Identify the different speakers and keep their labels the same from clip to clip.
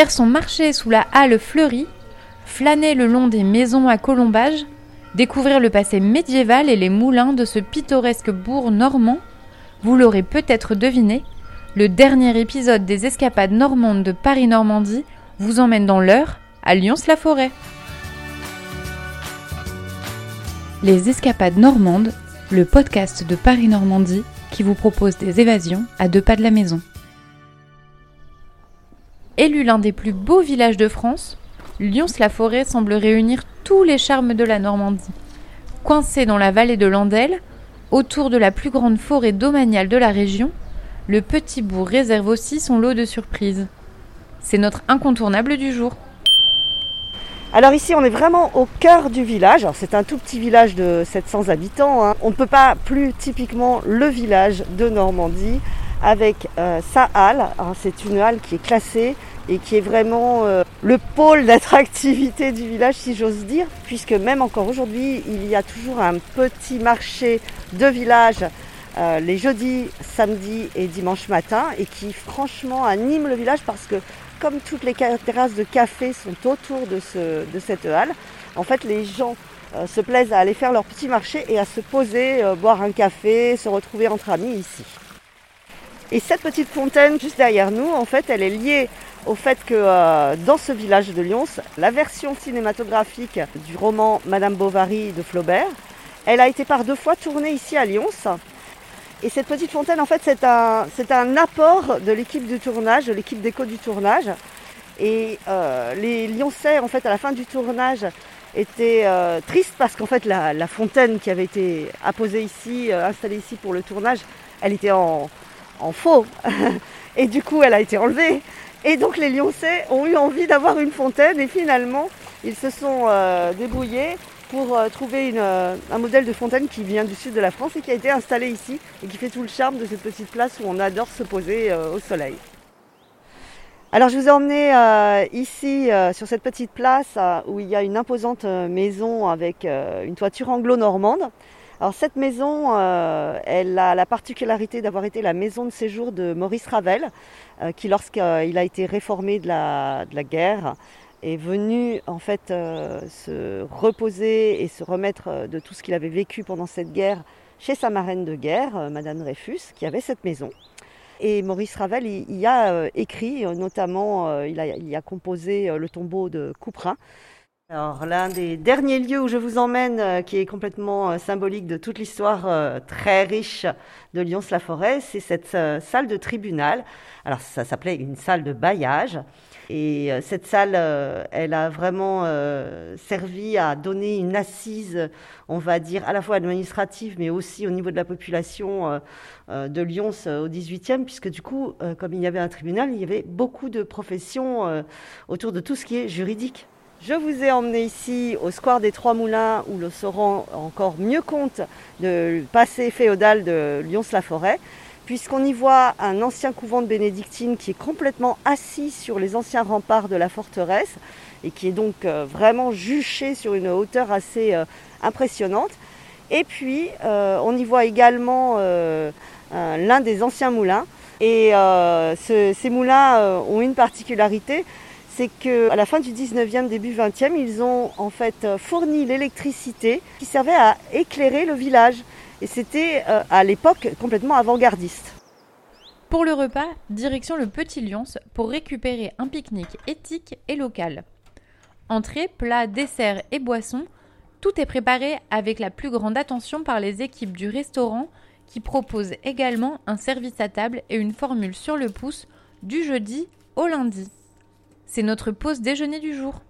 Speaker 1: Faire son marché sous la halle fleurie, flâner le long des maisons à colombage, découvrir le passé médiéval et les moulins de ce pittoresque bourg normand, vous l'aurez peut-être deviné, le dernier épisode des escapades normandes de Paris-Normandie vous emmène dans l'heure à Lyons-la-Forêt. Les escapades normandes, le podcast de Paris-Normandie qui vous propose des évasions à deux pas de la maison. Élu l'un des plus beaux villages de France, Lyons-la-Forêt semble réunir tous les charmes de la Normandie. Coincé dans la vallée de l'Andelle, autour de la plus grande forêt domaniale de la région, le petit bourg réserve aussi son lot de surprises. C'est notre incontournable du jour.
Speaker 2: Alors ici, on est vraiment au cœur du village. C'est un tout petit village de 700 habitants. Hein. On ne peut pas plus typiquement le village de Normandie avec euh, sa halle. C'est une halle qui est classée et qui est vraiment euh, le pôle d'attractivité du village, si j'ose dire, puisque même encore aujourd'hui, il y a toujours un petit marché de village euh, les jeudis, samedis et dimanches matin et qui franchement anime le village parce que comme toutes les terrasses de café sont autour de, cette halle, en fait les gens euh, se plaisent à aller faire leur petit marché et à se poser, boire un café, se retrouver entre amis ici. Et cette petite fontaine juste derrière nous, en fait, elle est liée au fait que euh, dans ce village de Lyons, la version cinématographique du roman Madame Bovary de Flaubert, elle a été par deux fois tournée ici à Lyons. Et cette petite fontaine, en fait, c'est un, un apport de l'équipe du tournage, de l'équipe d'écho du tournage. Et euh, les Lyonçais, en fait, à la fin du tournage, étaient euh, tristes parce qu'en fait, la, la, fontaine qui avait été apposée ici, installée ici pour le tournage, elle était en, en faux. et du coup, elle a été enlevée. Et donc les Lyonçais ont eu envie d'avoir une fontaine et finalement ils se sont euh, débrouillés pour euh, trouver euh, un modèle de fontaine qui vient du sud de la France et qui a été installé ici et qui fait tout le charme de cette petite place où on adore se poser au soleil. Alors je vous ai emmené ici sur cette petite place où il y a une imposante maison avec une toiture anglo-normande. Alors cette maison, elle a la particularité d'avoir été la maison de séjour de Maurice Ravel, euh, qui lorsqu'il a été réformé de la, guerre, est venu en fait euh, se reposer et se remettre euh, de tout ce qu'il avait vécu pendant cette guerre chez sa marraine de guerre, Madame Dreyfus, qui avait cette maison. Et Maurice Ravel y, a écrit, notamment il a, composé le tombeau de Couperin, alors l'un des derniers lieux où je vous emmène, euh, qui est complètement euh, symbolique de toute l'histoire euh, très riche de Lyons-la-Forêt, c'est cette salle de tribunal. Alors ça s'appelait une salle de bailliage. Et cette salle, elle a vraiment servi à donner une assise, on va dire, à la fois administrative, mais aussi au niveau de la population de Lyons au 18e, puisque du coup, comme il y avait un tribunal, il y avait beaucoup de professions autour de tout ce qui est juridique. Je vous ai emmené ici au square des Trois Moulins où l'on se rend encore mieux compte du passé féodal de Lyons-la-Forêt, puisqu'on y voit un ancien couvent de bénédictines qui est complètement assis sur les anciens remparts de la forteresse et qui est donc euh, vraiment juché sur une hauteur assez euh, impressionnante. Et puis, euh, on y voit également l'un des anciens moulins. Et ces moulins ont une particularité, c'est qu'à la fin du 19e, début 20e, ils ont en fait euh, fourni l'électricité qui servait à éclairer le village. Et c'était euh, à l'époque complètement avant-gardiste.
Speaker 1: Pour le repas, direction le Petit Lyons pour récupérer un pique-nique éthique et local. Entrée, plats, desserts et boissons, tout est préparé avec la plus grande attention par les équipes du restaurant qui proposent également un service à table et une formule sur le pouce du jeudi au lundi. C'est notre pause déjeuner du jour.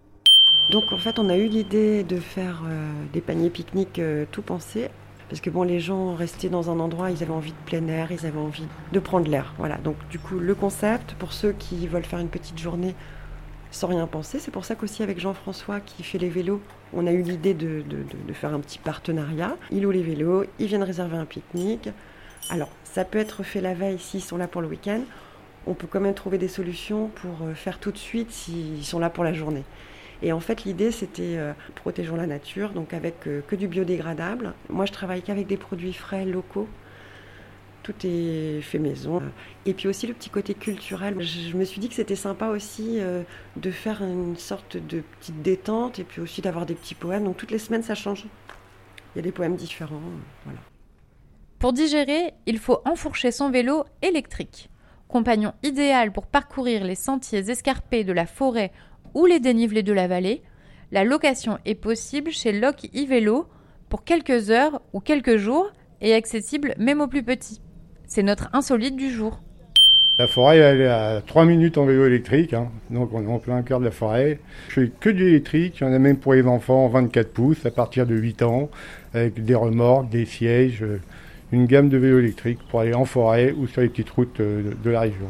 Speaker 3: Donc en fait, on a eu l'idée de faire euh, des paniers pique-nique euh, tout pensés. Parce que bon, les gens restaient dans un endroit, ils avaient envie de plein air, ils avaient envie de prendre l'air. Voilà. Donc du coup, le concept, pour ceux qui veulent faire une petite journée sans rien penser, c'est pour ça qu'aussi avec Jean-François qui fait les vélos, on a eu l'idée de, de, faire un petit partenariat. Il loue les vélos, ils viennent réserver un pique-nique. Alors, ça peut être fait la veille s'ils sont là pour le week-end on peut quand même trouver des solutions pour euh, faire tout de suite s'ils sont là pour la journée. Et en fait, l'idée, c'était euh, protégeons la nature, donc avec euh, que du biodégradable. Moi, je travaille qu'avec des produits frais locaux. tout est fait maison. Et puis aussi le petit côté culturel. Je me suis dit que c'était sympa aussi euh, de faire une sorte de petite détente et puis aussi d'avoir des petits poèmes. Donc toutes les semaines, ça change. Il y a des poèmes différents. Voilà.
Speaker 1: Pour digérer, il faut enfourcher son vélo électrique. Compagnon idéal pour parcourir les sentiers escarpés de la forêt ou les dénivelés de la vallée, la location est possible chez Loc e-Vélo pour quelques heures ou quelques jours et accessible même aux plus petits. C'est notre insolite du jour.
Speaker 4: La forêt, elle est à 3 minutes en vélo électrique, hein. donc on est en plein cœur de la forêt. Je fais que du électrique, il y en a même pour les enfants 24 pouces à partir de 8 ans, avec des remorques, des sièges, euh, une gamme de vélos électriques pour aller en forêt ou sur les petites routes euh, de la région.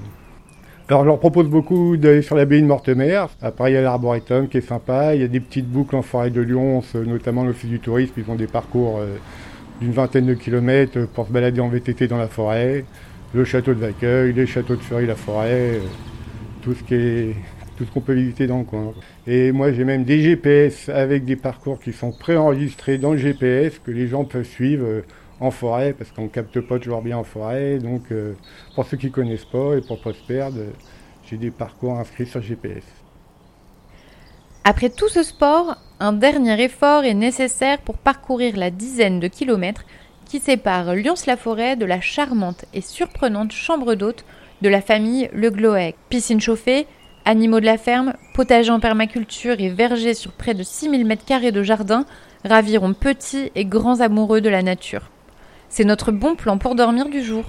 Speaker 4: Alors je leur propose beaucoup d'aller sur l'abbaye de Mortemer. Après il y a l'arboretum qui est sympa, il y a des petites boucles en forêt de Lyon, notamment l'office du tourisme, ils font des parcours euh, d'une vingtaine de kilomètres pour se balader en VTT dans la forêt le château de Vacueil, les châteaux de Fury, la forêt, euh, tout ce tout ce qu'on peut visiter dans le coin. Et moi j'ai même des GPS avec des parcours qui sont préenregistrés dans le GPS que les gens peuvent suivre euh, en forêt parce qu'on capte pas toujours bien en forêt. Donc euh, pour ceux qui connaissent pas et pour pas se perdre, j'ai des parcours inscrits sur GPS.
Speaker 1: Après tout ce sport, un dernier effort est nécessaire pour parcourir la dizaine de kilomètres qui sépare Lyons-la-Forêt de la charmante et surprenante chambre d'hôte de la famille Le Gloec. Piscine chauffée, animaux de la ferme, potager en permaculture et verger sur près de 6000 m2 de jardin raviront petits et grands amoureux de la nature. C'est notre bon plan pour dormir du jour.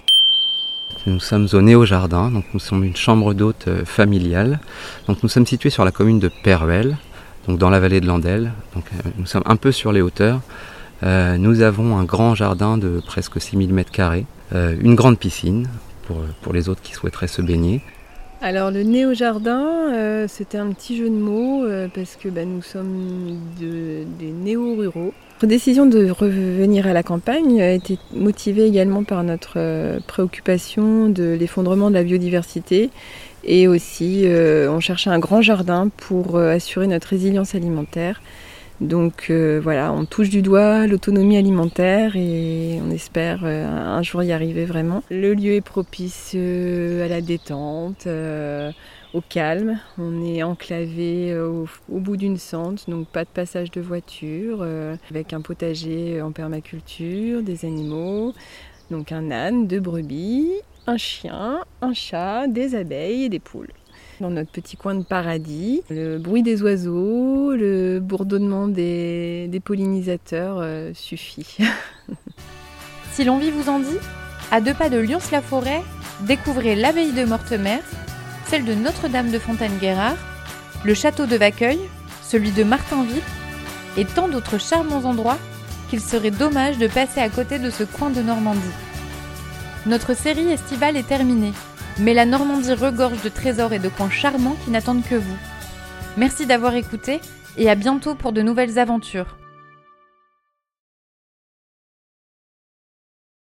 Speaker 5: Nous sommes au Néo-Jardin, donc nous sommes une chambre d'hôte euh, familiale. Donc nous sommes situés sur la commune de Peruel, donc dans la vallée de l'Andelle. Donc euh, nous sommes un peu sur les hauteurs. Euh, nous avons un grand jardin de presque 6000 m2, euh, une grande piscine pour, pour les autres qui souhaiteraient se baigner.
Speaker 6: Alors le néo-jardin, euh, c'était un petit jeu de mots parce que bah, nous sommes des néo-ruraux. Notre décision de revenir à la campagne a été motivée également par notre préoccupation de l'effondrement de la biodiversité et aussi on cherchait un grand jardin pour assurer notre résilience alimentaire donc euh, voilà, on touche du doigt l'autonomie alimentaire et on espère euh, un jour y arriver vraiment. Le lieu est propice euh, à la détente, au calme. On est enclavé au, bout d'une sente, donc pas de passage de voiture, avec un potager en permaculture, des animaux, donc un âne, deux brebis, un chien, un chat, des abeilles et des poules dans notre petit coin de paradis. Le bruit des oiseaux, le bourdonnement des, pollinisateurs euh, suffit.
Speaker 1: si l'envie vous en dit, à deux pas de Lyons-la-Forêt, découvrez l'abbaye de Mortemer, celle de Notre-Dame de Fontaine-Guérard, le château de Vacueil, celui de Martinville et tant d'autres charmants endroits qu'il serait dommage de passer à côté de ce coin de Normandie. Notre série estivale est terminée. Mais la Normandie regorge de trésors et de coins charmants qui n'attendent que vous. Merci d'avoir écouté et à bientôt pour de nouvelles aventures.